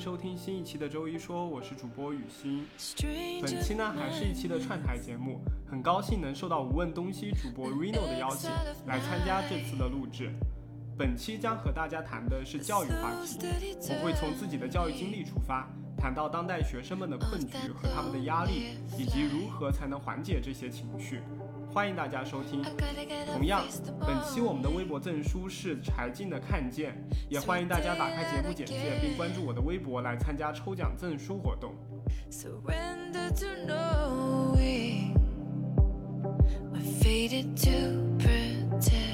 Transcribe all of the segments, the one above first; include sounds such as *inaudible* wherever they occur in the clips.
收听新一期的周一说，我是主播雨欣。本期呢还是一期的串台节目，很高兴能受到无问东西主播 Reno 的邀请，来参加这次的录制。本期将和大家谈的是教育话题，我会从自己的教育经历出发，谈到当代学生们的困局和他们的压力，以及如何才能缓解这些情绪。欢迎大家收听。同样，本期我们的微博证书是柴静的看见，也欢迎大家打开节目简介并关注我的微博来参加抽奖证书活动。Fated to pretend.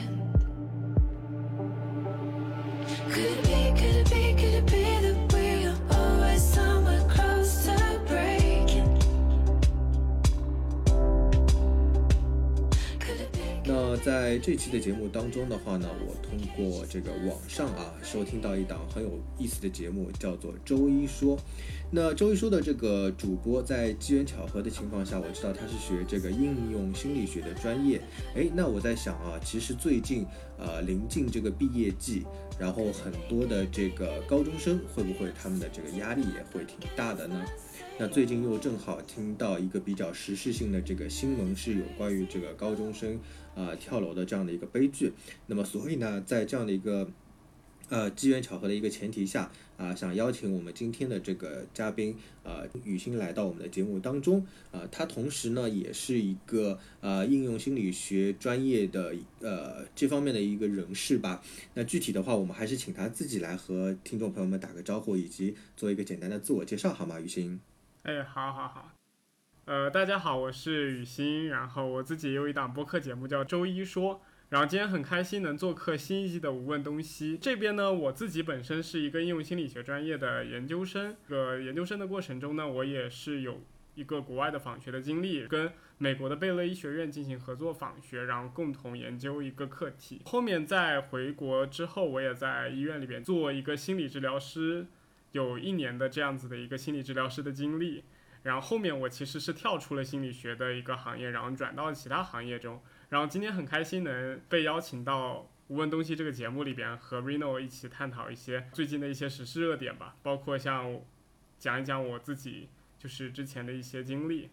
在这期的节目当中的话呢，我通过这个网上啊收听到一档很有意思的节目，叫做《周一说》。那周一说的这个主播在机缘巧合的情况下，我知道他是学这个应用心理学的专业。诶，那我在想啊，其实最近呃临近这个毕业季，然后很多的这个高中生会不会他们的这个压力也会挺大的呢？那最近又正好听到一个比较时事性的这个新闻，是有关于这个高中生、呃跳楼的这样的一个悲剧。那么所以呢，在这样的一个呃机缘巧合的一个前提下啊、想邀请我们今天的这个嘉宾呃雨欣来到我们的节目当中啊、他同时呢也是一个呃应用心理学专业的呃这方面的一个人士吧。那具体的话，我们还是请他自己来和听众朋友们打个招呼，以及做一个简单的自我介绍，好吗？雨欣。哎，好好好。呃，大家好，我是雨欣，然后我自己也有一档播客节目叫《周一说》，然后今天很开心能做客新一季的《无问东西》这边呢，我自己本身是一个应用心理学专业的研究生，这个研究生的过程中呢，我也是有一个国外的访学的经历，跟美国的贝勒医学院进行合作访学，然后共同研究一个课题。后面在回国之后，我也在医院里边做一个心理治疗师，有一年的这样子的一个心理治疗师的经历。然后后面我其实是跳出了心理学的一个行业，然后转到其他行业中。然后今天很开心能被邀请到《无问东西》这个节目里边，和 Reno 一起探讨一些最近的一些时事热点吧，包括像讲一讲我自己就是之前的一些经历。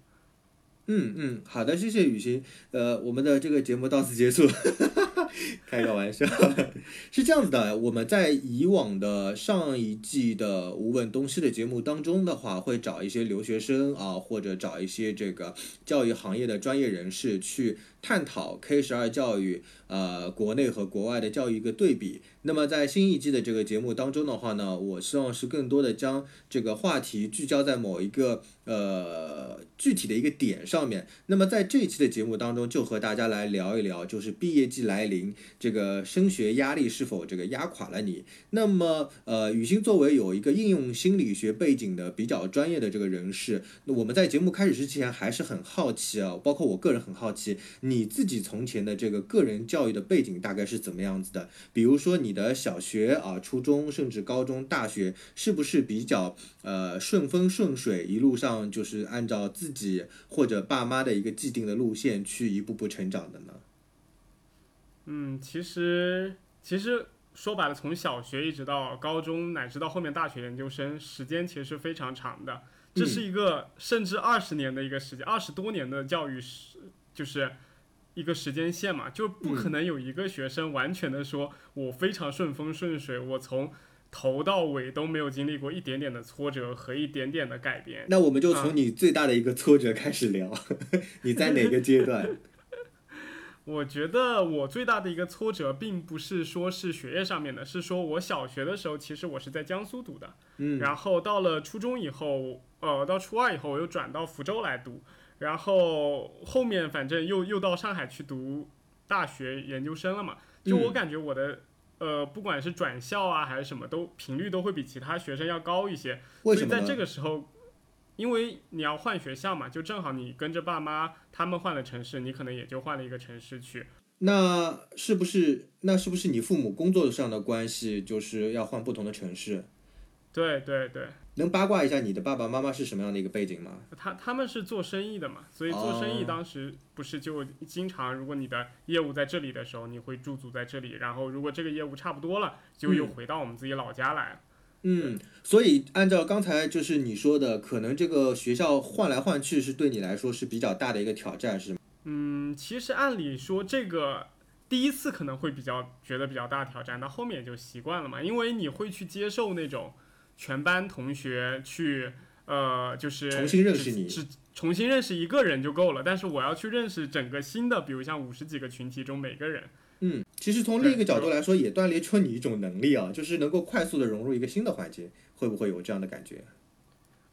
嗯嗯，好的，谢谢雨欣。呃，我们的这个节目到此结束，*laughs* *laughs* 开个玩笑。*laughs* 是这样子的，我们在以往的上一季的《无问东西》的节目当中的话，会找一些留学生啊，或者找一些这个教育行业的专业人士去探讨 K 十二教育呃国内和国外的教育一个对比。那么在新一季的这个节目当中的话呢，我希望是更多的将这个话题聚焦在某一个呃具体的一个点上面。那么在这一期的节目当中，就和大家来聊一聊，就是毕业季来临，这个升学压力是否这个压垮了你？那么呃，雨欣作为有一个应用心理学背景的比较专业的这个人士，那我们在节目开始之前还是很好奇啊，包括我个人很好奇，你自己从前的这个个人教育的背景大概是怎么样子的？比如说你的小学啊、初中，甚至高中、大学，是不是比较呃顺风顺水，一路上就是按照自己或者爸妈的一个既定的路线去一步步成长的呢？嗯，其实其实说白了，从小学一直到高中，乃至到后面大学研究生，时间其实是非常长的。这是一个甚至二十年的一个时间，二十多年的教育是，就是一个时间线嘛，就不可能有一个学生完全的说我非常顺风顺水，我从头到尾都没有经历过一点点的挫折和一点点的改变。那我们就从你最大的一个挫折开始聊，*laughs* 你在哪个阶段？*laughs* 我觉得我最大的一个挫折，并不是说是学业上面的，是说我小学的时候，其实我是在江苏读的，嗯，然后到了初中以后，呃，到初二以后，我又转到福州来读，然后后面反正又又到上海去读大学研究生了嘛。就我嗯感觉我的，呃，不管是转校啊还是什么，都频率都会比其他学生要高一些。为什么所以在这？个时候，因为你要换学校嘛，就正好你跟着爸妈他们换了城市，你可能也就换了一个城市去。那是不是那是不是你父母工作上的关系，就是要换不同的城市？对对对，能八卦一下你的爸爸妈妈是什么样的一个背景吗？他他们是做生意的嘛，所以做生意哦当时不是就经常，如果你的业务在这里的时候，你会驻足在这里，然后如果这个业务差不多了，就又嗯回到我们自己老家来了。嗯，所以按照刚才就是你说的，可能这个学校换来换去是对你来说是比较大的一个挑战，是吗？嗯，其实按理说这个第一次可能会比较觉得比较大挑战，到后面也就习惯了嘛，因为你会去接受那种全班同学去呃，就是重新认识你只只重新认识一个人就够了，但是我要去认识整个新的，比如像五十几个群体中每个人。嗯，其实从另一个角度来说，也锻炼出你一种能力啊，就是能够快速的融入一个新的环境，会不会有这样的感觉？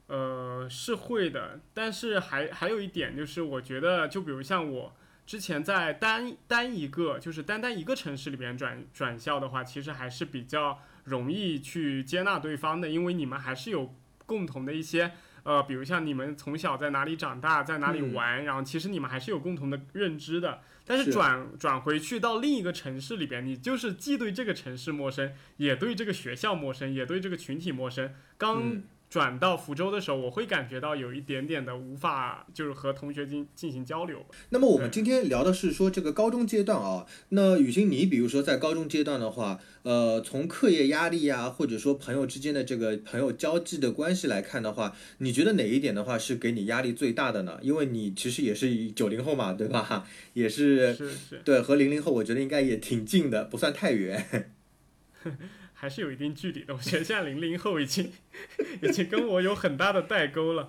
呃，是会的，但是还还有一点就是，我觉得就比如像我之前在单单一个就是单单一个城市里边转转校的话，其实还是比较容易去接纳对方的，因为你们还是有共同的一些呃，比如像你们从小在哪里长大，在哪里嗯玩，然后其实你们还是有共同的认知的。但是是转转回去到另一个城市里边，你就是既对这个城市陌生，也对这个学校陌生，也对这个群体陌生。刚嗯转到福州的时候，我会感觉到有一点点的无法，就是和同学进进行交流。那么我们今天聊的是说这个高中阶段啊，那雨欣，你比如说在高中阶段的话，呃，从课业压力呀、或者说朋友之间的这个朋友交际的关系来看的话，你觉得哪一点的话是给你压力最大的呢？因为你其实也是九零后嘛，对吧？也是是是，对，和零零后我觉得应该也挺近的，不算太远。*laughs* 还是有一定距离的。我觉得现在零零后已经 *laughs* 已经跟我有很大的代沟了。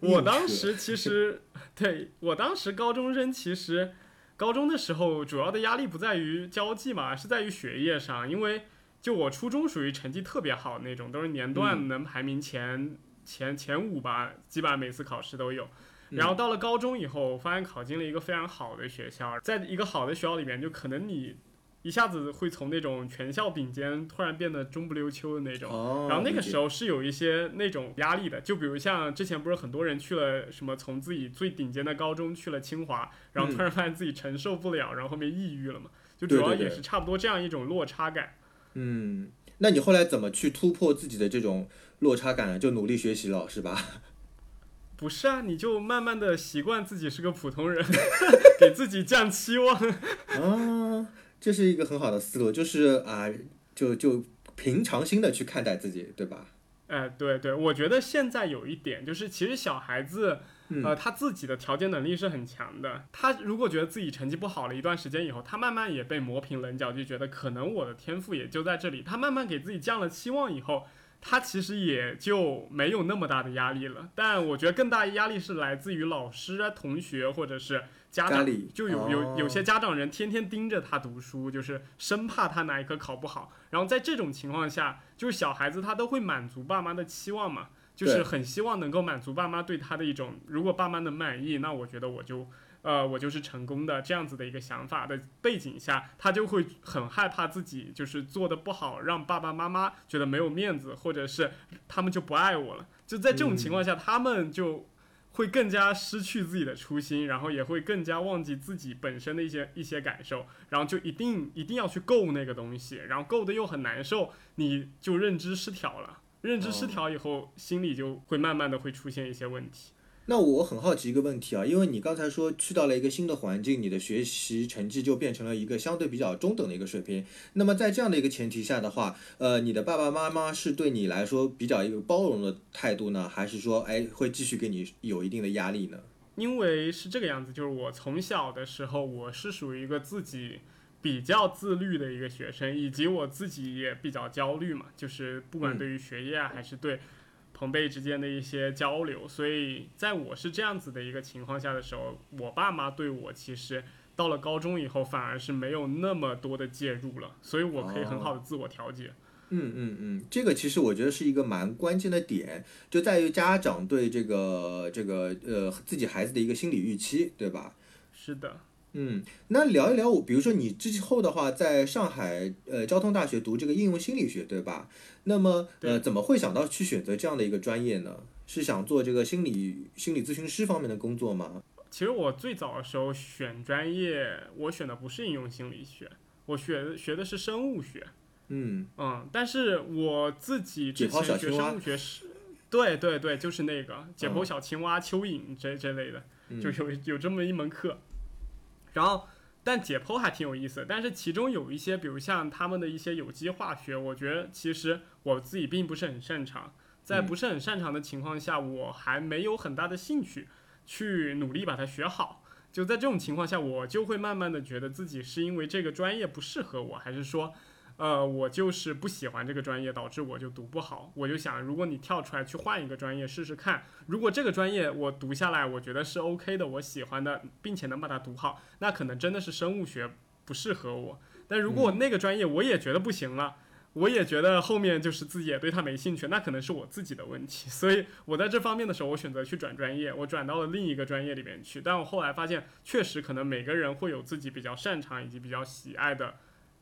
我当时其实 *laughs* 对我当时高中生，其实高中的时候主要的压力不在于交际嘛，是在于学业上。因为就我初中属于成绩特别好那种，都是年段能排名前、前前五吧，基本上每次考试都有。然后到了高中以后，发现考进了一个非常好的学校，在一个好的学校里面，就可能你一下子会从那种全校顶尖突然变得中不溜秋的那种。哦，然后那个时候是有一些那种压力的，就比如像之前不是很多人去了什么从自己最顶尖的高中去了清华，然后突然发现自己承受不了，然后后面抑郁了嘛，就主要也是差不多这样一种落差感。嗯，那你后来怎么去突破自己的这种落差感呢？就努力学习了，是吧？*laughs* 不是啊，你就慢慢的习惯自己是个普通人，*laughs* 给自己降期望。啊，*laughs* 这是一个很好的思路，就是啊，就就平常心的去看待自己，对吧？哎，对对，我觉得现在有一点就是，其实小孩子，嗯呃，他自己的调节能力是很强的。他如果觉得自己成绩不好了一段时间以后，他慢慢也被磨平棱角，就觉得可能我的天赋也就在这里。他慢慢给自己降了期望以后，他其实也就没有那么大的压力了。但我觉得更大的压力是来自于老师啊、同学或者是家长里，就有有有哦些家长人天天盯着他读书，就是生怕他哪一科考不好。然后在这种情况下，就是小孩子他都会满足爸妈的期望嘛，就是很希望能够满足爸妈对他的一种，如果爸妈能满意，那我觉得我就。呃，我就是成功的这样子的一个想法的背景下，他就会很害怕自己就是做的不好，让爸爸妈妈觉得没有面子，或者是他们就不爱我了。就在这种情况下，他们就会更加失去自己的初心，然后也会更加忘记自己本身的一些一些感受，然后就一定一定要去够那个东西，然后够的又很难受，你就认知失调了。认知失调以后，心里就会慢慢的会出现一些问题。那我很好奇一个问题啊，因为你刚才说去到了一个新的环境，你的学习成绩就变成了一个相对比较中等的一个水平。那么在这样的一个前提下的话，呃，你的爸爸妈妈是对你来说比较一个包容的态度呢，还是说，哎，会继续给你有一定的压力呢？因为是这个样子，就是我从小的时候，我是属于一个自己比较自律的一个学生，以及我自己也比较焦虑嘛，就是不管嗯对于学业啊，还是对朋辈之间的一些交流，所以在我是这样子的一个情况下的时候，我爸妈对我其实到了高中以后，反而是没有那么多的介入了，所以我可以很好的自我调节。嗯嗯嗯，这个其实我觉得是一个蛮关键的点，就在于家长对这个这个呃自己孩子的一个心理预期，对吧？是的，嗯，那聊一聊我，比如说你之后的话，在上海呃交通大学读这个应用心理学，对吧？那么呃，怎么会想到去选择这样的一个专业呢？是想做这个心理心理咨询师方面的工作吗？其实我最早的时候选专业，我选的不是应用心理学，我学学的是生物学。嗯，嗯，但是我自己之前学生物学是，对对对，就是那个解剖嗯小青蛙、蚯蚓这这类的，嗯就有有这么一门课。然后但解剖还挺有意思。但是其中有一些，比如像他们的一些有机化学，我觉得其实我自己并不是很擅长。在不是很擅长的情况下，我还没有很大的兴趣去努力把它学好。就在这种情况下，我就会慢慢的觉得自己是因为这个专业不适合我，还是说，呃，我就是不喜欢这个专业，导致我就读不好。我就想，如果你跳出来去换一个专业试试看，如果这个专业我读下来，我觉得是 OK 的，我喜欢的，并且能把它读好，那可能真的是生物学不适合我。但如果我那个专业我也觉得不行了，我也觉得后面就是自己也对它没兴趣，那可能是我自己的问题。所以我在这方面的时候，我选择去转专业，我转到了另一个专业里面去。但我后来发现，确实可能每个人会有自己比较擅长以及比较喜爱的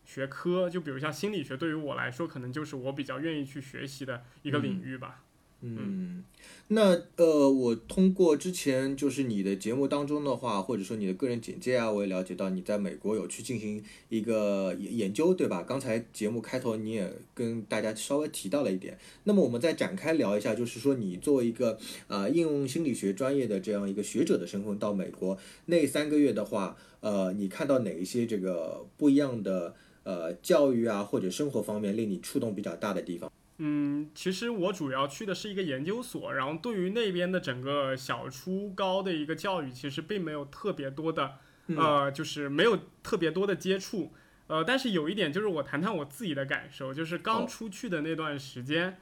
学科。就比如像心理学，对于我来说，可能就是我比较愿意去学习的一个领域吧。嗯，那呃，我通过之前就是你的节目当中的话，或者说你的个人简介啊，我也了解到你在美国有去进行一个研研究，对吧？刚才节目开头你也跟大家稍微提到了一点。那么我们再展开聊一下，就是说你作为一个呃应用心理学专业的这样一个学者的身份到美国那三个月的话，呃，你看到哪一些这个不一样的呃教育啊或者生活方面令你触动比较大的地方？嗯，其实我主要去的是一个研究所，然后对于那边的整个小初高的一个教育，其实并没有特别多的，呃，就是没有特别多的接触。呃，但是有一点就是我谈谈我自己的感受，就是刚哦出去的那段时间，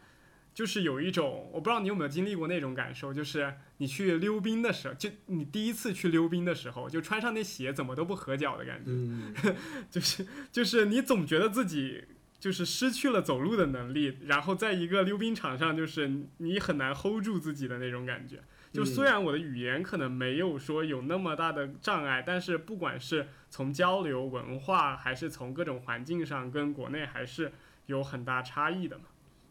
就是有一种我不知道你有没有经历过那种感受，就是你去溜冰的时候，就你第一次去溜冰的时候，就穿上那鞋怎么都不合脚的感觉。嗯 *laughs* 就是就是你总觉得自己就是失去了走路的能力，然后在一个溜冰场上，就是你很难 hold 住自己的那种感觉。就虽然我的语言可能没有说有那么大的障碍，但是不管是从交流文化，还是从各种环境上，跟国内还是有很大差异的嘛。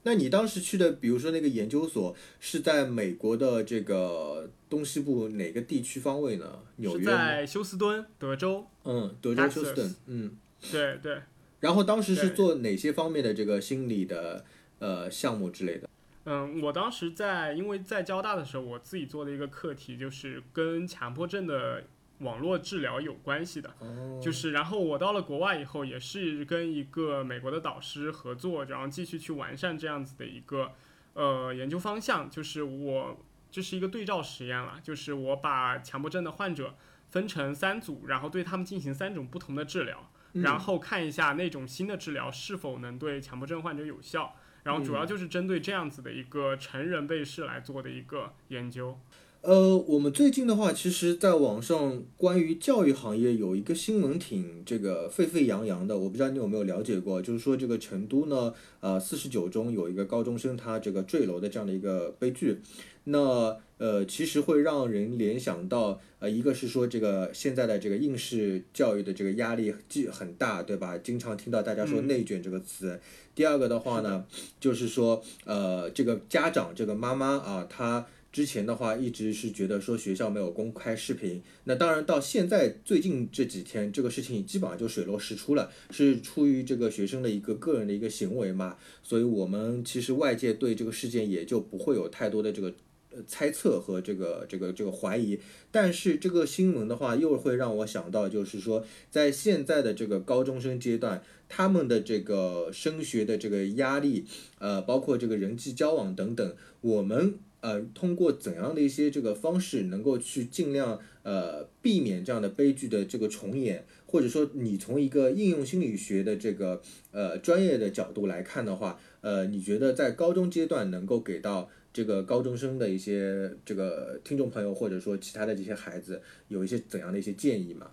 那你当时去的，比如说那个研究所是在美国的这个东西部哪个地区方位呢？纽约吗？在休斯敦，德州。嗯，德州休斯顿。嗯，对对，然后当时是做哪些方面的这个心理的呃项目之类的？嗯，我当时在，因为在交大的时候，我自己做的一个课题就是跟强迫症的网络治疗有关系的，哦，就是然后我到了国外以后，也是跟一个美国的导师合作，然后继续去完善这样子的一个呃研究方向，就是我这是一个对照实验了，就是我把强迫症的患者分成三组，然后对他们进行三种不同的治疗，嗯。然后看一下那种新的治疗是否能对强迫症患者有效。然后主要就是针对这样子的一个成人被试来做的一个研究。呃，我们最近的话，其实在网上关于教育行业有一个新闻挺这个沸沸扬扬的，我不知道你有没有了解过，就是说这个成都呢，呃，四十九中有一个高中生他这个坠楼的这样的一个悲剧，那呃，其实会让人联想到，呃，一个是说这个现在的这个应试教育的这个压力既很大，对吧？经常听到大家说嗯内卷这个词。第二个的话呢，就是说，呃，这个家长这个妈妈啊，她之前的话一直是觉得说学校没有公开视频，那当然到现在最近这几天，这个事情基本上就水落石出了，是出于这个学生的一个个人的一个行为嘛，所以我们其实外界对这个事件也就不会有太多的这个。呃猜测和这个这个这个怀疑，但是这个新闻的话，又会让我想到，就是说，在现在的这个高中生阶段，他们的这个升学的这个压力，呃，包括这个人际交往等等，我们呃通过怎样的一些这个方式，能够去尽量呃避免这样的悲剧的这个重演，或者说你从一个应用心理学的这个呃专业的角度来看的话，呃，你觉得在高中阶段能够给到这个高中生的一些这个听众朋友，或者说其他的这些孩子，有一些怎样的一些建议吗？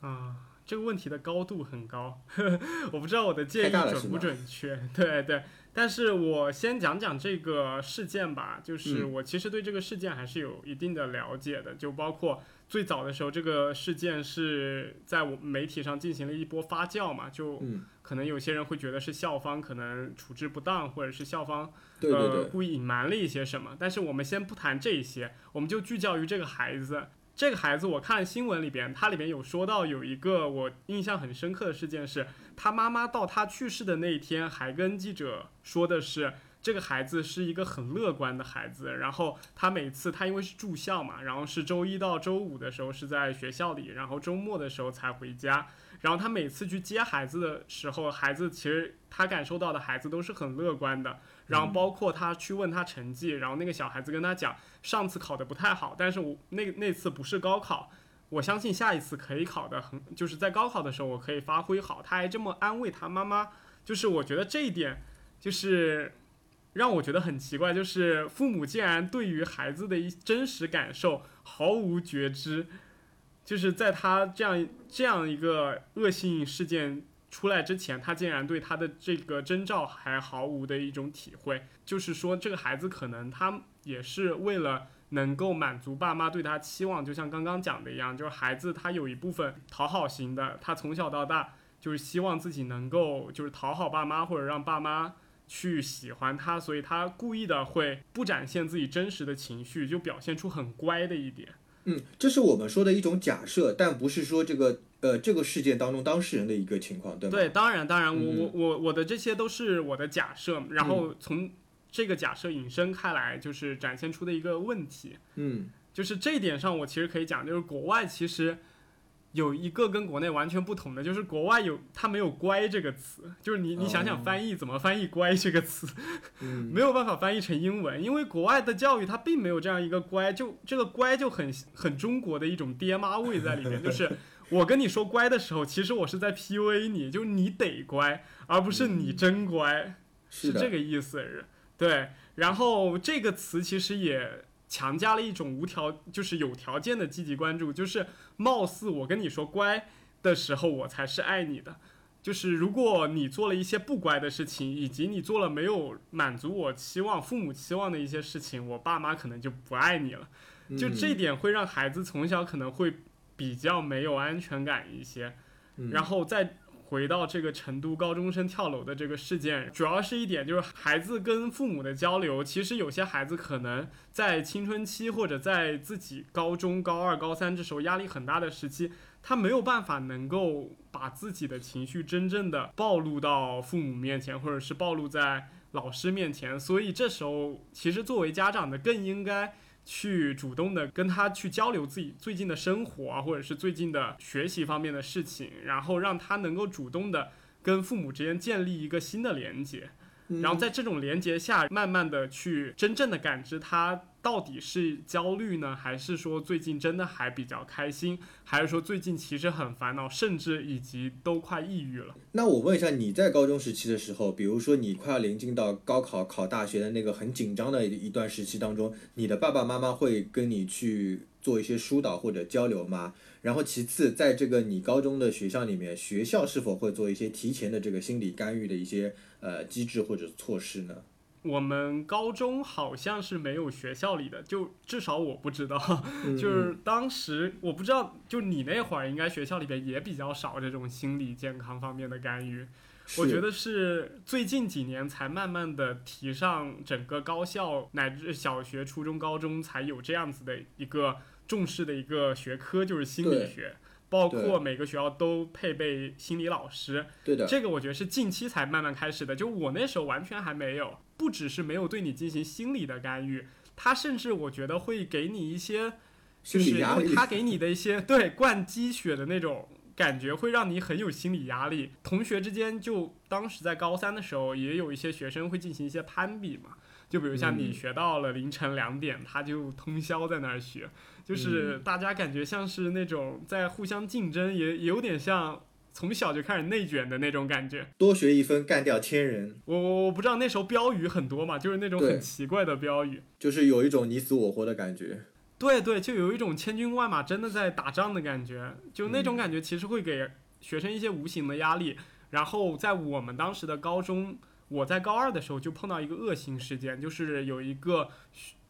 啊，这个问题的高度很高，*laughs* 我不知道我的建议准不准确。对 *laughs* 对，但是我先讲讲这个事件吧，就是嗯我其实对这个事件还是有一定的了解的，就包括最早的时候，这个事件是在我媒体上进行了一波发酵嘛，就嗯，可能有些人会觉得是校方可能处置不当，或者是校方呃，，故意隐瞒了一些什么。但是我们先不谈这些，我们就聚焦于这个孩子。这个孩子，我看新闻里边，它里边有说到有一个我印象很深刻的事件是，他妈妈到他去世的那一天还跟记者说的是，这个孩子是一个很乐观的孩子，然后他每次他因为是住校嘛，然后是周一到周五的时候是在学校里，然后周末的时候才回家。然后他每次去接孩子的时候，孩子其实他感受到的孩子都是很乐观的。然后包括他去问他成绩，然后那个小孩子跟他讲，上次考的不太好，但是我那那次不是高考，我相信下一次可以考的很，就是在高考的时候我可以发挥好。他还这么安慰他妈妈，就是我觉得这一点就是让我觉得很奇怪，就是父母竟然对于孩子的一真实感受毫无觉知，就是在他这样这样一个恶性事件出来之前，他竟然对他的这个征兆还毫无的一种体会，就是说这个孩子可能他也是为了能够满足爸妈对他期望，就像刚刚讲的一样，就是孩子他有一部分讨好型的，他从小到大就是希望自己能够就是讨好爸妈或者让爸妈。去喜欢他，所以他故意的会不展现自己真实的情绪，就表现出很乖的一点。嗯，这是我们说的一种假设，但不是说这个呃这个事件当中当事人的一个情况，对吗？对，当然，当然，我嗯我我我的这些都是我的假设，然后从这个假设引申开来，就是展现出的一个问题，嗯。就是这一点上，我其实可以讲，就是国外其实有一个跟国内完全不同的，就是国外有它没有“乖”这个词，就是你你想想哦。翻译怎么翻译“乖”这个词，嗯。*laughs* 没有办法翻译成英文，因为国外的教育它并没有这样一个乖，就这个乖就很很中国的一种爹妈味在里面，就是我跟你说乖的时候，其实我是在 PUA 你，就是你得乖，而不是你真乖，是，这个意思。对，然后这个词其实也强加了一种无条，就是有条件的积极关注，就是貌似我跟你说乖的时候，我才是爱你的。就是如果你做了一些不乖的事情，以及你做了没有满足我期望、父母期望的一些事情，我爸妈可能就不爱你了。就这点会让孩子从小可能会比较没有安全感一些。嗯然后再回到这个成都高中生跳楼的这个事件，主要是一点就是孩子跟父母的交流。其实有些孩子可能在青春期或者在自己高中、高二、高三这时候压力很大的时期，他没有办法能够把自己的情绪真正的暴露到父母面前，或者是暴露在老师面前。所以这时候，其实作为家长的更应该去主动的跟他去交流自己最近的生活啊，或者是最近的学习方面的事情，然后让他能够主动的跟父母之间建立一个新的连接，然后在这种连接下，慢慢的去真正的感知他到底是焦虑呢，还是说最近真的还比较开心，还是说最近其实很烦恼，甚至以及都快抑郁了。那我问一下，你在高中时期的时候，比如说你快要临近到高考考大学的那个很紧张的一段时期当中，你的爸爸妈妈会跟你去做一些疏导或者交流吗？然后其次，在这个你高中的学校里面，学校是否会做一些提前的这个心理干预的一些呃机制或者措施呢？我们高中好像是没有学校里的，就至少我不知道。*laughs* 嗯就是当时我不知道，就你那会儿应该学校里边也比较少这种心理健康方面的干预。我觉得是最近几年才慢慢的提上整个高校乃至小学、初中、高中才有这样子的一个重视的一个学科，就是心理学，包括每个学校都配备心理老师。对的，这个我觉得是近期才慢慢开始的，就我那时候完全还没有。不只是没有对你进行心理的干预，他甚至我觉得会给你一些，就是他给你的一些对灌鸡血的那种感觉，会让你很有心理压力。同学之间就当时在高三的时候，也有一些学生会进行一些攀比嘛。就比如像你嗯学到了凌晨两点，他就通宵在那儿学，就是嗯大家感觉像是那种在互相竞争，也也有点像从小就开始内卷的那种感觉。多学一分干掉千人，我我我不知道那时候标语很多嘛，就是那种很奇怪的标语。就是有一种你死我活的感觉。对对，就有一种千军万马真的在打仗的感觉，就那嗯种感觉其实会给学生一些无形的压力。然后在我们当时的高中，我在高二的时候就碰到一个恶性事件，就是有一个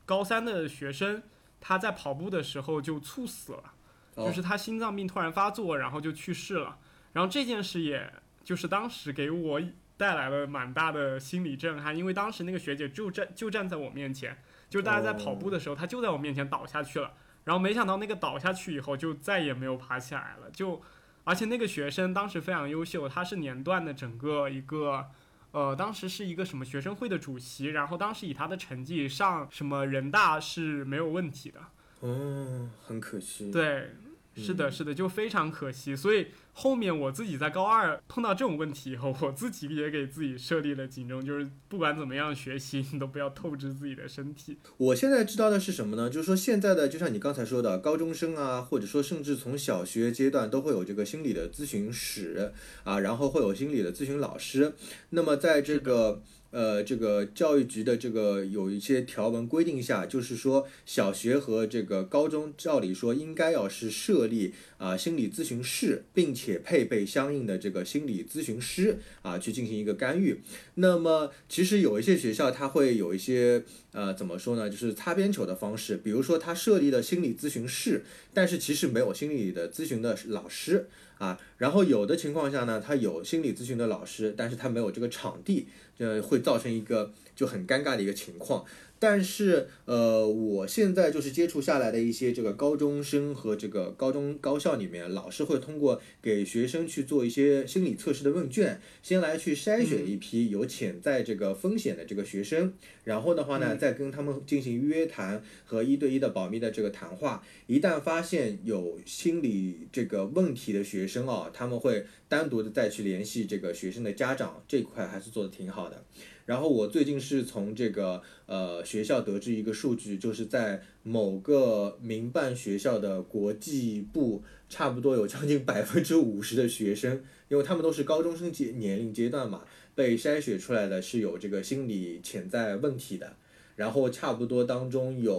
高三的学生他在跑步的时候就猝死了。哦就是他心脏病突然发作，然后就去世了。然后这件事也就是当时给我带来了蛮大的心理震撼，因为当时那个学姐就站就站在我面前，就是大家在跑步的时候，她就在我面前倒下去了。然后没想到那个倒下去以后就再也没有爬起来了，就而且那个学生当时非常优秀，他是年段的整个一个呃，当时是一个什么学生会的主席，然后当时以他的成绩上什么人大是没有问题的。哦，很可惜。，对，是的，嗯是的，就非常可惜。所以后面我自己在高二碰到这种问题以后，我自己也给自己设立了警钟，就是不管怎么样学习，*laughs* 你都不要透支自己的身体。我现在知道的是什么呢？就是说现在的，就像你刚才说的，高中生啊，或者说甚至从小学阶段都会有这个心理的咨询室啊，然后会有心理的咨询老师。那么在这个呃这个教育局的这个有一些条文规定下，就是说小学和这个高中照理说应该要是设立啊心理咨询室，并且配备相应的这个心理咨询师啊去进行一个干预。那么其实有一些学校它会有一些呃怎么说呢，就是擦边球的方式，比如说它设立了心理咨询室，但是其实没有心理的咨询的老师啊。然后有的情况下呢，他有心理咨询的老师，但是他没有这个场地，这会造成一个就很尴尬的一个情况。但是，呃，我现在就是接触下来的一些这个高中生和这个高中高校里面，老师会通过给学生去做一些心理测试的问卷，先来去筛选一批有潜在这个风险的这个学生，然后的话呢，再跟他们进行约谈和一对一的保密的这个谈话。一旦发现有心理这个问题的学生啊，他们会单独的再去联系这个学生的家长，这一块还是做的挺好的。然后我最近是从这个呃学校得知一个数据，就是在某个民办学校的国际部，差不多有将近百分之五十的学生，因为他们都是高中生阶年龄阶段嘛，被筛选出来的是有这个心理潜在问题的。然后差不多当中有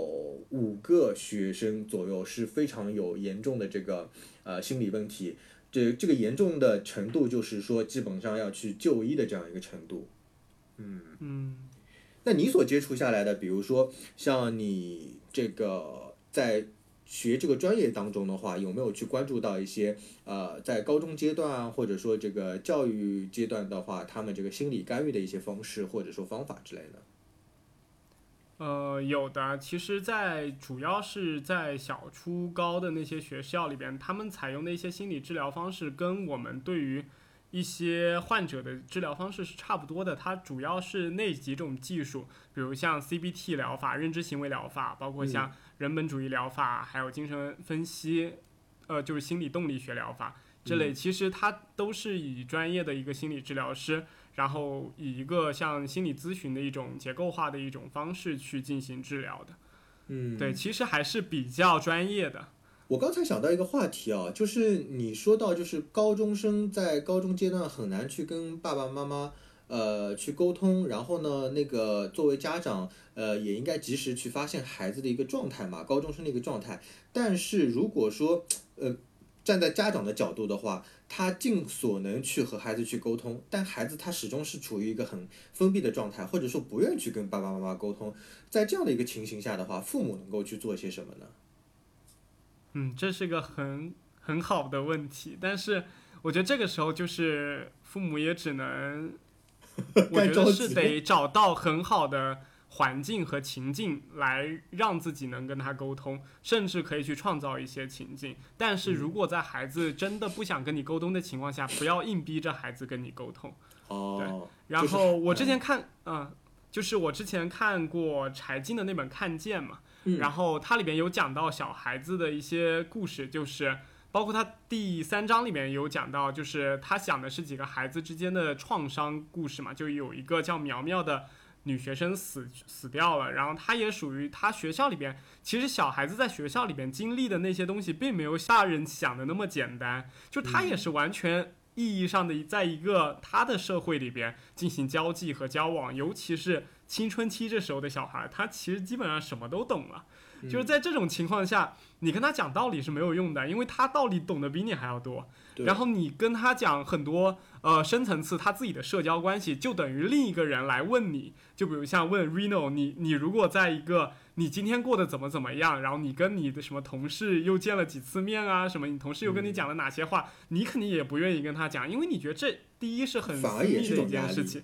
五个学生左右是非常有严重的这个呃心理问题，这这个严重的程度就是说基本上要去就医的这样一个程度。嗯嗯，那你所接触下来的，比如说像你这个在学这个专业当中的话，有没有去关注到一些呃，在高中阶段啊，或者说这个教育阶段的话，他们这个心理干预的一些方式或者说方法之类的？呃，有的，其实，在主要是在小初高的那些学校里边，他们采用的一些心理治疗方式，跟我们对于一些患者的治疗方式是差不多的。它主要是那几种技术，比如像 CBT 疗法、认知行为疗法，包括像人本主义疗法，还有精神分析，呃，就是心理动力学疗法这类。其实它都是以专业的一个心理治疗师。然后以一个像心理咨询的一种结构化的一种方式去进行治疗的，嗯，对，其实还是比较专业的。我刚才想到一个话题啊，就是你说到就是高中生在高中阶段很难去跟爸爸妈妈呃去沟通，然后呢，那个作为家长呃也应该及时去发现孩子的一个状态嘛，高中生的一个状态。但是如果说呃站在家长的角度的话，他尽所能去和孩子去沟通，但孩子他始终是处于一个很封闭的状态，或者说不愿意去跟爸爸妈妈沟通。在这样的一个情形下的话，父母能够去做些什么呢？嗯，这是个很很好的问题，但是我觉得这个时候就是父母也只能，*laughs* 我觉得是得找到很好的环境和情境来让自己能跟他沟通，甚至可以去创造一些情境。但是如果在孩子真的不想跟你沟通的情况下，不要硬逼着孩子跟你沟通。哦，然后我之前看，嗯、就是我之前看过柴静的那本《看见》嘛，嗯然后它里边有讲到小孩子的一些故事，就是包括他第三章里面有讲到，就是他讲的是几个孩子之间的创伤故事嘛，就有一个叫苗苗的。女学生死死掉了，然后她也属于她学校里边，其实小孩子在学校里边经历的那些东西，并没有大人想的那么简单，就她也是完全意义上的在一个她的社会里边进行交际和交往，尤其是青春期这时候的小孩，他其实基本上什么都懂了。就是在这种情况下，你跟他讲道理是没有用的，因为他道理懂得比你还要多。然后你跟他讲很多呃深层次他自己的社交关系，就等于另一个人来问你，就比如像问 Reno，你你如果在一个你今天过得怎么怎么样，然后你跟你的什么同事又见了几次面啊，什么你同事又跟你讲了哪些话，你肯定也不愿意跟他讲，因为你觉得这第一是很私密的一件事情。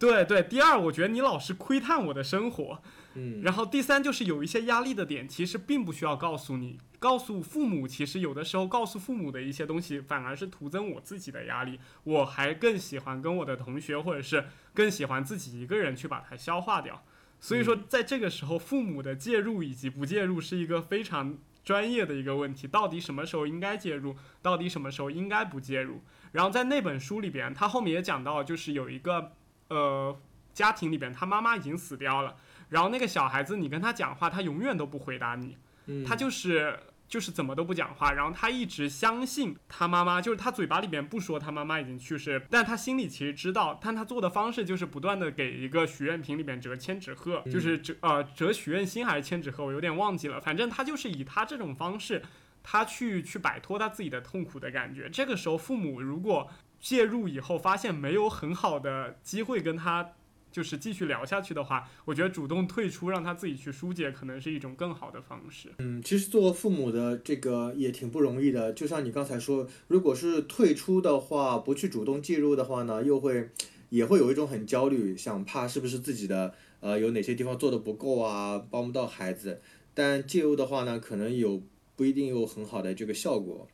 对对，第二，我觉得你老是窥探我的生活，嗯，然后第三就是有一些压力的点，其实并不需要告诉你，告诉父母，其实有的时候告诉父母的一些东西，反而是徒增我自己的压力。我还更喜欢跟我的同学，或者是更喜欢自己一个人去把它消化掉。所以说，在这个时候，父母的介入以及不介入是一个非常专业的一个问题。到底什么时候应该介入，到底什么时候应该不介入？然后在那本书里边，他后面也讲到，就是有一个呃家庭里边，他妈妈已经死掉了。然后那个小孩子，你跟他讲话，他永远都不回答你，嗯他就是就是怎么都不讲话。然后他一直相信他妈妈，就是他嘴巴里边不说他妈妈已经去世，但他心里其实知道。但他做的方式就是不断的给一个许愿瓶里面折千纸鹤，就是折呃折许愿星还是千纸鹤，我有点忘记了。反正他就是以他这种方式，他去去摆脱他自己的痛苦的感觉。这个时候，父母如果介入以后，发现没有很好的机会跟他。就是继续聊下去的话，我觉得主动退出，让他自己去疏解，可能是一种更好的方式。嗯，其实做父母的这个也挺不容易的。就像你刚才说，如果是退出的话，不去主动介入的话呢，又会也会有一种很焦虑，想怕是不是自己的呃有哪些地方做的不够啊，帮不到孩子。但介入的话呢，可能有不一定有很好的这个效果。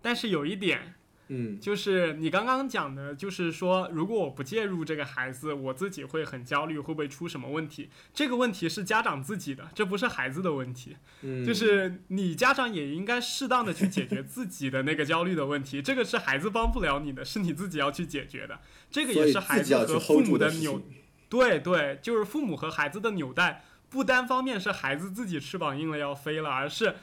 但是有一点，嗯就是你刚刚讲的，就是说，如果我不介入这个孩子，我自己会很焦虑，会不会出什么问题？这个问题是家长自己的，这不是孩子的问题。嗯，就是你家长也应该适当的去解决自己的那个焦虑的问题，这个是孩子帮不了你的，是你自己要去解决的。这个也是孩子和父母的纽。对对，就是父母和孩子的纽带，不单方面是孩子自己翅膀硬了要飞了，而是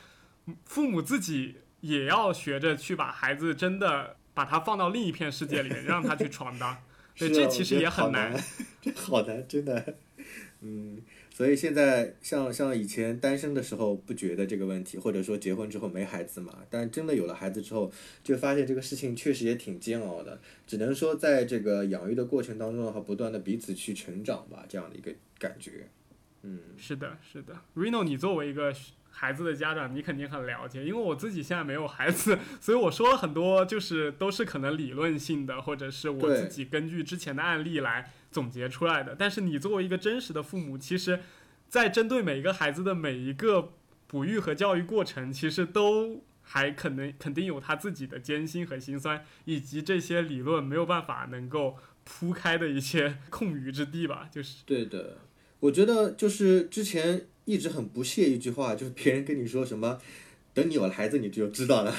父母自己也要学着去把孩子真的把他放到另一片世界里面，*laughs* 让他去闯荡。*laughs* 对，是啊这其实也好难。*laughs* 这好难，真的。嗯，所以现在像像以前单身的时候不觉得这个问题，或者说结婚之后没孩子嘛，但真的有了孩子之后，就发现这个事情确实也挺煎熬的。只能说在这个养育的过程当中的话，不断的彼此去成长吧，这样的一个感觉。嗯，是的，是的，Reno，你作为一个孩子的家长，你肯定很了解，因为我自己现在没有孩子，*laughs* 所以我说了很多，就是都是可能理论性的，或者是我自己根据之前的案例来总结出来的。但是你作为一个真实的父母，其实，在针对每一个孩子的每一个哺育和教育过程，其实都还可能肯定有他自己的艰辛和辛酸，以及这些理论没有办法能够铺开的一些 *laughs* 空余之地吧，就是。对的，我觉得就是之前一直很不屑一句话，*laughs* 就是别人跟你说什么。等你有了孩子，你就知道了。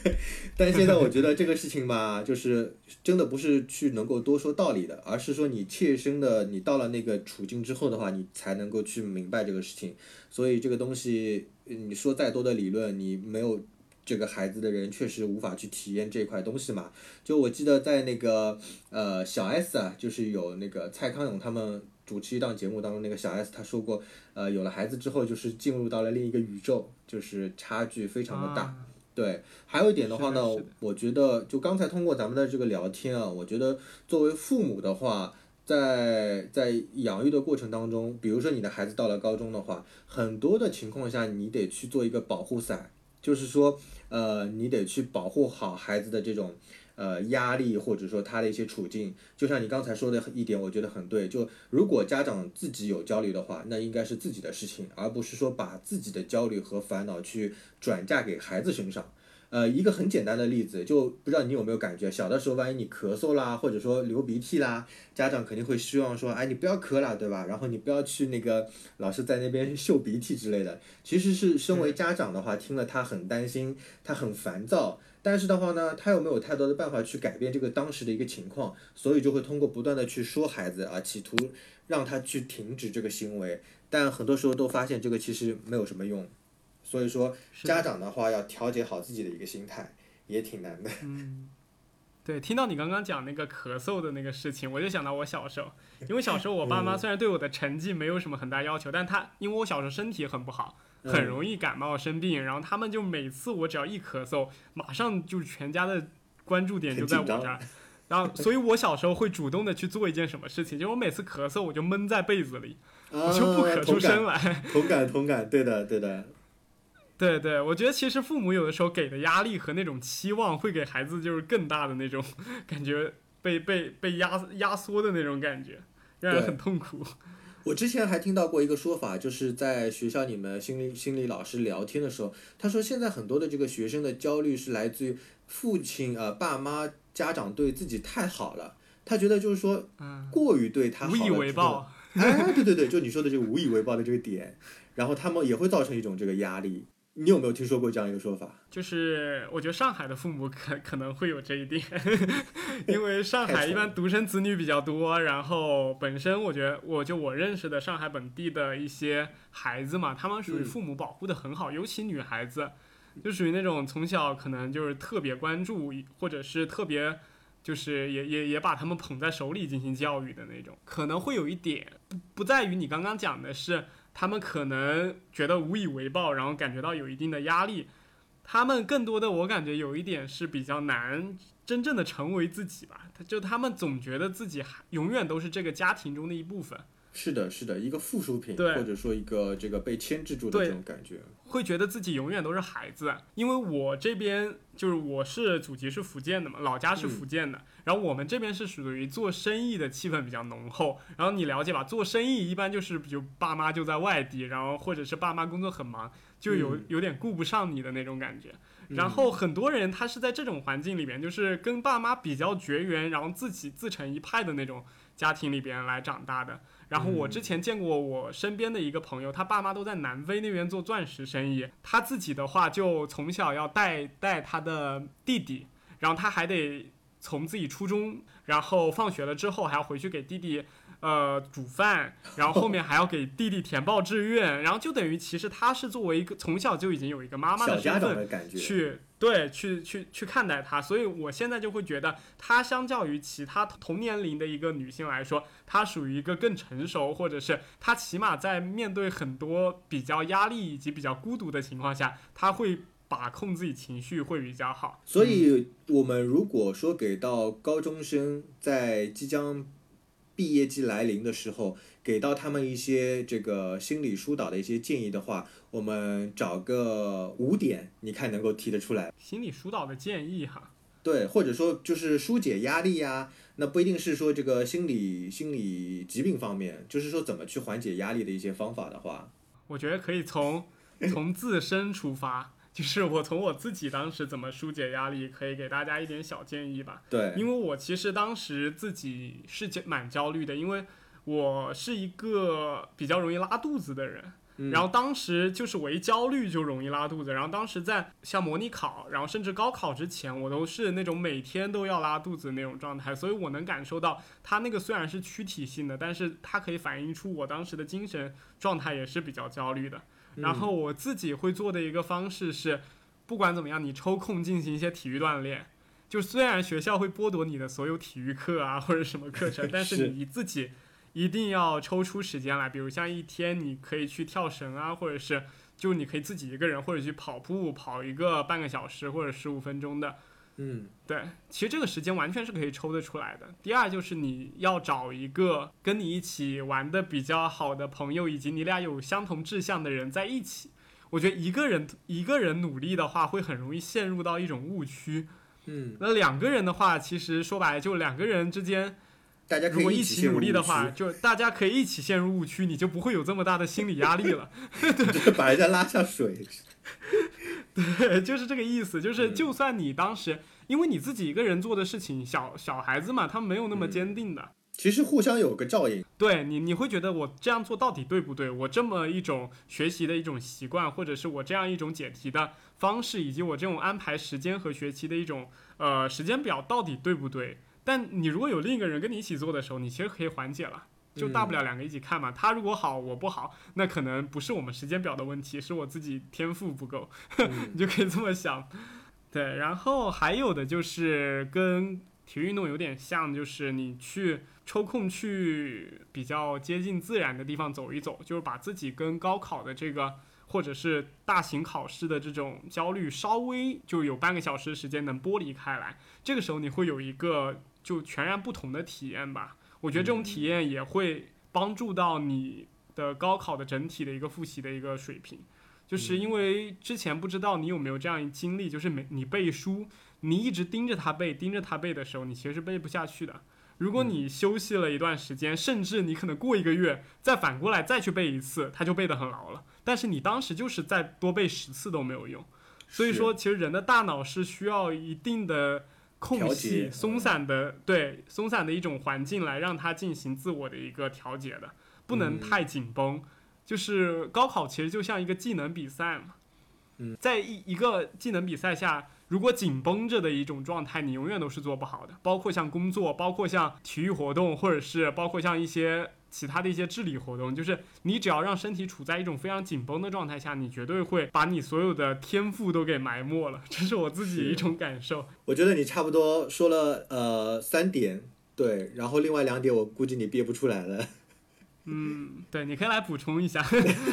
*laughs* 但现在我觉得这个事情吧，就是真的不是去能够多说道理的，而是说你切身的，你到了那个处境之后的话，你才能够去明白这个事情。所以这个东西，你说再多的理论，你没有这个孩子的人，确实无法去体验这块东西嘛。就我记得在那个呃小 S 啊，就是有那个蔡康永他们主持一档节目当中，那个小 S 他说过，呃，有了孩子之后，就是进入到了另一个宇宙，就是差距非常的大。啊对，还有一点的话呢我觉得就刚才通过咱们的这个聊天啊，我觉得作为父母的话，在在养育的过程当中，比如说你的孩子到了高中的话，很多的情况下你得去做一个保护伞，就是说，呃，你得去保护好孩子的这种。呃，压力或者说他的一些处境，就像你刚才说的一点，我觉得很对。就如果家长自己有焦虑的话，那应该是自己的事情，而不是说把自己的焦虑和烦恼去转嫁给孩子身上。呃，一个很简单的例子，就不知道你有没有感觉，小的时候万一你咳嗽啦，或者说流鼻涕啦，家长肯定会希望说，哎，你不要咳了，对吧？然后你不要去那个老是在那边嗅鼻涕之类的。其实是身为家长的话，听了他很担心，他很烦躁。但是的话呢，他又没有太多的办法去改变这个当时的一个情况，所以就会通过不断的去说孩子啊，企图让他去停止这个行为。但很多时候都发现这个其实没有什么用，所以说家长的话要调节好自己的一个心态，也挺难的。对，听到你刚刚讲那个咳嗽的那个事情，我就想到我小时候，因为小时候我爸妈虽然对我的成绩没有什么很大要求，但他因为我小时候身体很不好，很容易感冒生病，然后他们就每次我只要一咳嗽，马上就全家的关注点就在我这儿。然后，所以我小时候会主动的去做一件什么事情，就我每次咳嗽，我就闷在被子里，我就不咳出声感，来。同感，同感，对的，对的。*laughs* 对对，我觉得其实父母有的时候给的压力和那种期望，会给孩子就是更大的那种 *laughs* 感觉被被被压压缩的那种感觉。让人很痛苦。我之前还听到过一个说法，就是在学校你们心理心理老师聊天的时候，他说现在很多的这个学生的焦虑是来自于父亲呃爸妈家长对自己太好了，他觉得就是说嗯，过于对他好无以为报。哎，对对对，就你说的这个无以为报的这个点，然后他们也会造成一种这个压力。你有没有听说过这样一个说法？就是我觉得上海的父母可可能会有这一点，*laughs* 因为上海一般独生子女比较多，然后本身我觉得我就我认识的上海本地的一些孩子嘛，他们属于嗯父母保护的很好，尤其女孩子，就属于那种从小可能就是特别关注，或者是特别。就是也也也把他们捧在手里进行教育的那种，可能会有一点不不在于你刚刚讲的是他们可能觉得无以为报，然后感觉到有一定的压力，他们更多的我感觉有一点是比较难真正的成为自己吧，他就他们总觉得自己还永远都是这个家庭中的一部分，是的，是的，一个附属品，或者说一个这个被牵制住的这种感觉。会觉得自己永远都是孩子。因为我这边就是我是祖籍是福建的嘛，老家是福建的，然后我们这边是属于做生意的气氛比较浓厚。然后你了解吧，做生意一般就是比如爸妈就在外地，然后或者是爸妈工作很忙，就有嗯有点顾不上你的那种感觉。嗯然后很多人他是在这种环境里边，就是跟爸妈比较绝缘，然后自己自成一派的那种家庭里边来长大的。然后我之前见过我身边的一个朋友，他爸妈都在南非那边做钻石生意，他自己的话就从小要带带他的弟弟，然后他还得从自己初中，然后放学了之后还要回去给弟弟。呃，煮饭，然后后面还要给弟弟填报志愿，然后就等于其实他是作为一个从小就已经有一个妈妈的身份，去对去去去看待她，所以我现在就会觉得她相较于其他同年龄的一个女性来说，她属于一个更成熟，或者是她起码在面对很多比较压力以及比较孤独的情况下，她会把控自己情绪会比较好。所以，我们如果说给到高中生在即将毕业季来临的时候，给到他们一些这个心理疏导的一些建议的话，我们找个五点，你看能够提得出来？心理疏导的建议哈，对，或者说就是疏解压力呀、那不一定是说这个心理心理疾病方面，就是说怎么去缓解压力的一些方法的话，我觉得可以从从自身出发。就是我从我自己当时怎么疏解压力，可以给大家一点小建议吧。对，因为我其实当时自己是蛮焦虑的，因为我是一个比较容易拉肚子的人。嗯然后当时就是我一焦虑就容易拉肚子，然后当时在像模拟考，然后甚至高考之前，我都是那种每天都要拉肚子的那种状态，所以我能感受到它那个虽然是躯体性的，但是它可以反映出我当时的精神状态也是比较焦虑的。然后我自己会做的一个方式是，不管怎么样，你抽空进行一些体育锻炼。就虽然学校会剥夺你的所有体育课啊或者什么课程，*laughs* 但是是你自己一定要抽出时间来，比如像一天你可以去跳绳啊，或者是就你可以自己一个人或者去跑步，跑一个半个小时或者十五分钟的。嗯对，其实这个时间完全是可以抽得出来的。第二就是你要找一个跟你一起玩的比较好的朋友，以及你俩有相同志向的人在一起。我觉得一个人一个人努力的话，会很容易陷入到一种误区。嗯，那两个人的话，其实说白了，就两个人之间，大家如果一起努力的话，就大家可以一起陷入误区，你就不会有这么大的心理压力了。*laughs* 把人家拉下水。*laughs* 对，就是这个意思。就是嗯就算你当时，因为你自己一个人做的事情，小小孩子嘛，他们没有那么嗯坚定的。其实互相有个照应。对你，你会觉得我这样做到底对不对？我这么一种学习的一种习惯，或者是我这样一种解题的方式，以及我这种安排时间和学习的一种呃时间表，到底对不对？但你如果有另一个人跟你一起做的时候，你其实可以缓解了，就大不了两个一起看嘛。他如果好，我不好，那可能不是我们时间表的问题，是我自己天赋不够，*laughs* 你就可以这么想。对，然后还有的就是跟体育运动有点像，就是你去抽空去比较接近自然的地方走一走，就是把自己跟高考的这个或者是大型考试的这种焦虑稍微就有半个小时的时间能剥离开来，这个时候你会有一个就全然不同的体验吧。我觉得这种体验也会帮助到你的高考的整体的一个复习的一个水平。就是因为之前不知道你有没有这样一经历，就是每你背书，你一直盯着他背，盯着他背的时候，你其实是背不下去的。如果你休息了一段时间，甚至你可能过一个月再反过来再去背一次，他就背得很牢了。但是你当时就是再多背十次都没有用。所以说，其实人的大脑是需要一定的空隙、松散的，对松散的一种环境来让他进行自我的一个调节的，不能嗯太紧绷。就是高考其实就像一个技能比赛嘛，嗯，在一一个技能比赛下，如果紧绷着的一种状态，你永远都是做不好的。包括像工作，包括像体育活动，或者是包括像一些其他的一些治理活动，就是你只要让身体处在一种非常紧绷的状态下，你绝对会把你所有的天赋都给埋没了。*laughs* 这是我自己一种感受。我觉得你差不多说了呃三点，对，然后另外两点我估计你憋不出来了。*laughs* 嗯，对，你可以来补充一下。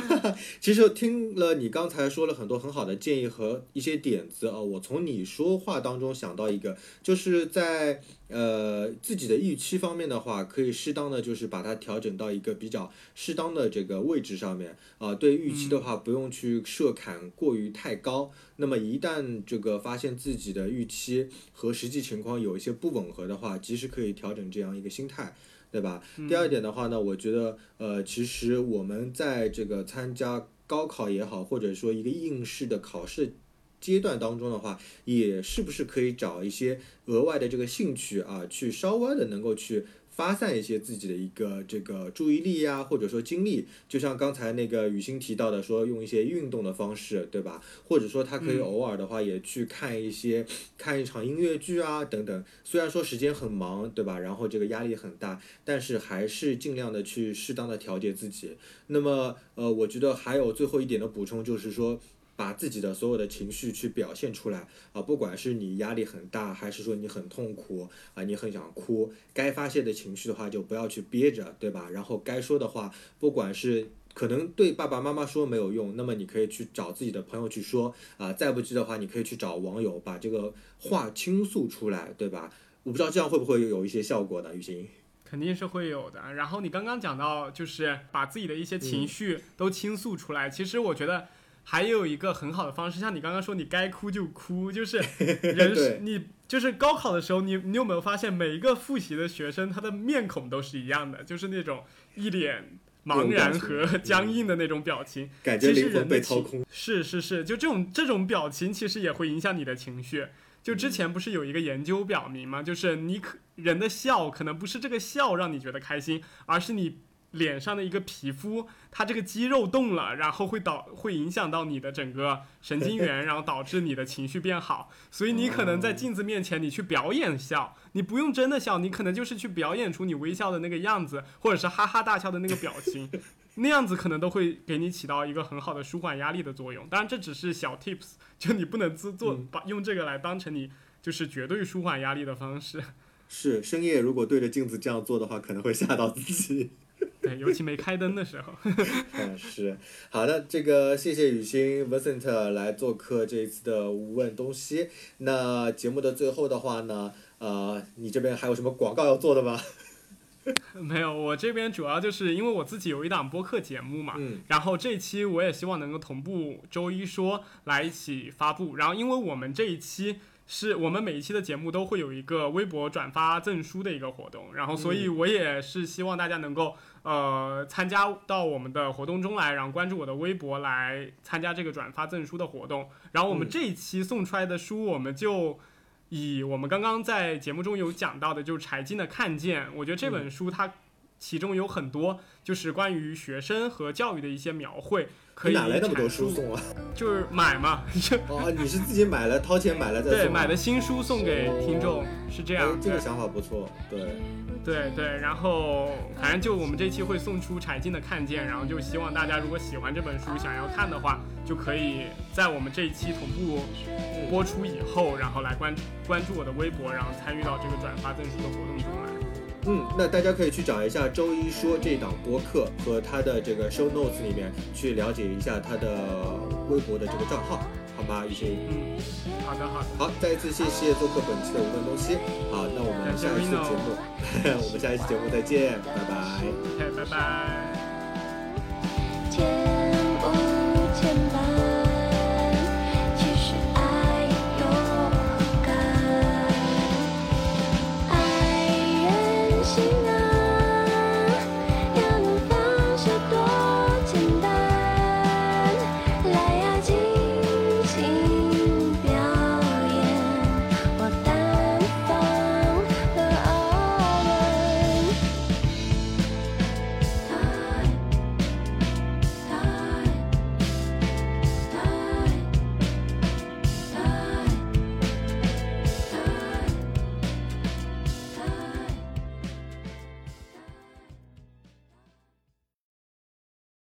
*laughs* 其实听了你刚才说了很多很好的建议和一些点子啊、我从你说话当中想到一个，就是在呃自己的预期方面的话，可以适当的就是把它调整到一个比较适当的这个位置上面啊、对预期的话不用去设坎过于太高。那么一旦这个发现自己的预期和实际情况有一些不吻合的话，及时可以调整这样一个心态。对吧？第二点的话呢，我觉得呃，其实我们在这个参加高考也好，或者说一个应试的考试阶段当中的话，也是不是可以找一些额外的这个兴趣啊，去稍微的能够去。发散一些自己的一个这个注意力呀、或者说精力，就像刚才那个雨欣提到的，说用一些运动的方式，对吧？或者说他可以嗯偶尔的话也去看一些、看一场音乐剧啊等等。虽然说时间很忙，对吧？然后这个压力很大，但是还是尽量的去适当的调节自己。那么，呃，我觉得还有最后一点的补充就是说。把自己的所有的情绪去表现出来啊，不管是你压力很大，还是说你很痛苦啊，你很想哭，该发泄的情绪的话就不要去憋着，对吧？然后该说的话，不管是可能对爸爸妈妈说没有用，那么你可以去找自己的朋友去说啊，再不济的话，你可以去找网友把这个话倾诉出来，对吧？我不知道这样会不会有一些效果呢，雨欣？肯定是会有的。然后你刚刚讲到，就是把自己的一些情绪都倾诉出来。其实我觉得还有一个很好的方式，像你刚刚说，你该哭就哭，就是 *laughs* 人是你就是高考的时候，你你有没有发现每一个复习的学生，他的面孔都是一样的，就是那种一脸茫然和僵硬的那种表情。感觉其实灵魂人的情被掏空。是是是，就这种这种表情，其实也会影响你的情绪。就之前不是有一个研究表明吗？就是你可人的笑，可能不是这个笑让你觉得开心，而是你脸上的一个皮肤，它这个肌肉动了，然后会导 *laughs* 会影响到你的整个神经元，*laughs* 然后导致你的情绪变好。所以你可能在镜子面前，你去表演笑，你不用真的笑，你可能就是去表演出你微笑的那个样子，或者是哈哈大笑的那个表情。*laughs* 那样子可能都会给你起到一个很好的舒缓压力的作用。当然，这只是小 tips，就你不能自做嗯把用这个来当成你就是绝对舒缓压力的方式。是深夜如果对着镜子这样做的话，可能会吓到自己。对，尤其没开灯的时候。*laughs* 嗯，是好的，这个谢谢雨欣 Vincent 来做客这一次的无问东西。那节目的最后的话呢，呃，你这边还有什么广告要做的吗？*laughs* 没有，我这边主要就是因为我自己有一档播客节目嘛，嗯然后这一期我也希望能够同步周一说来一起发布。然后因为我们这一期是我们每一期的节目都会有一个微博转发赠书的一个活动，然后所以我也是希望大家能够呃参加到我们的活动中来，然后关注我的微博来参加这个转发赠书的活动。然后我们嗯这一期送出来的书，我们就。以我们刚刚在节目中有讲到的，就是柴静的《看见》，我觉得这本书它其中有很多就是关于学生和教育的一些描绘，可以你哪来那么多？书送啊？就是买嘛，就 *laughs* 哦，你是自己买了，掏钱买了再送、啊？对买的新书送给听众是这样哎，这个想法不错。对，对对，然后反正就我们这期会送出柴静的《看见》，然后就希望大家如果喜欢这本书，想要看的话，就可以在我们这一期同步播出以后，然后来关关注我的微博，然后参与到这个转发赠书的活动中来。嗯，那大家可以去找一下周一说这档播客和他的这个 show notes 里面去了解一下他的微博的这个账号，好吗？雨欣。嗯，好的好的，好，再一次谢谢做客本期的无问东西。好，那我们下一期的 Rino 节目，*laughs* 我们下一期节目再见，拜拜。拜拜。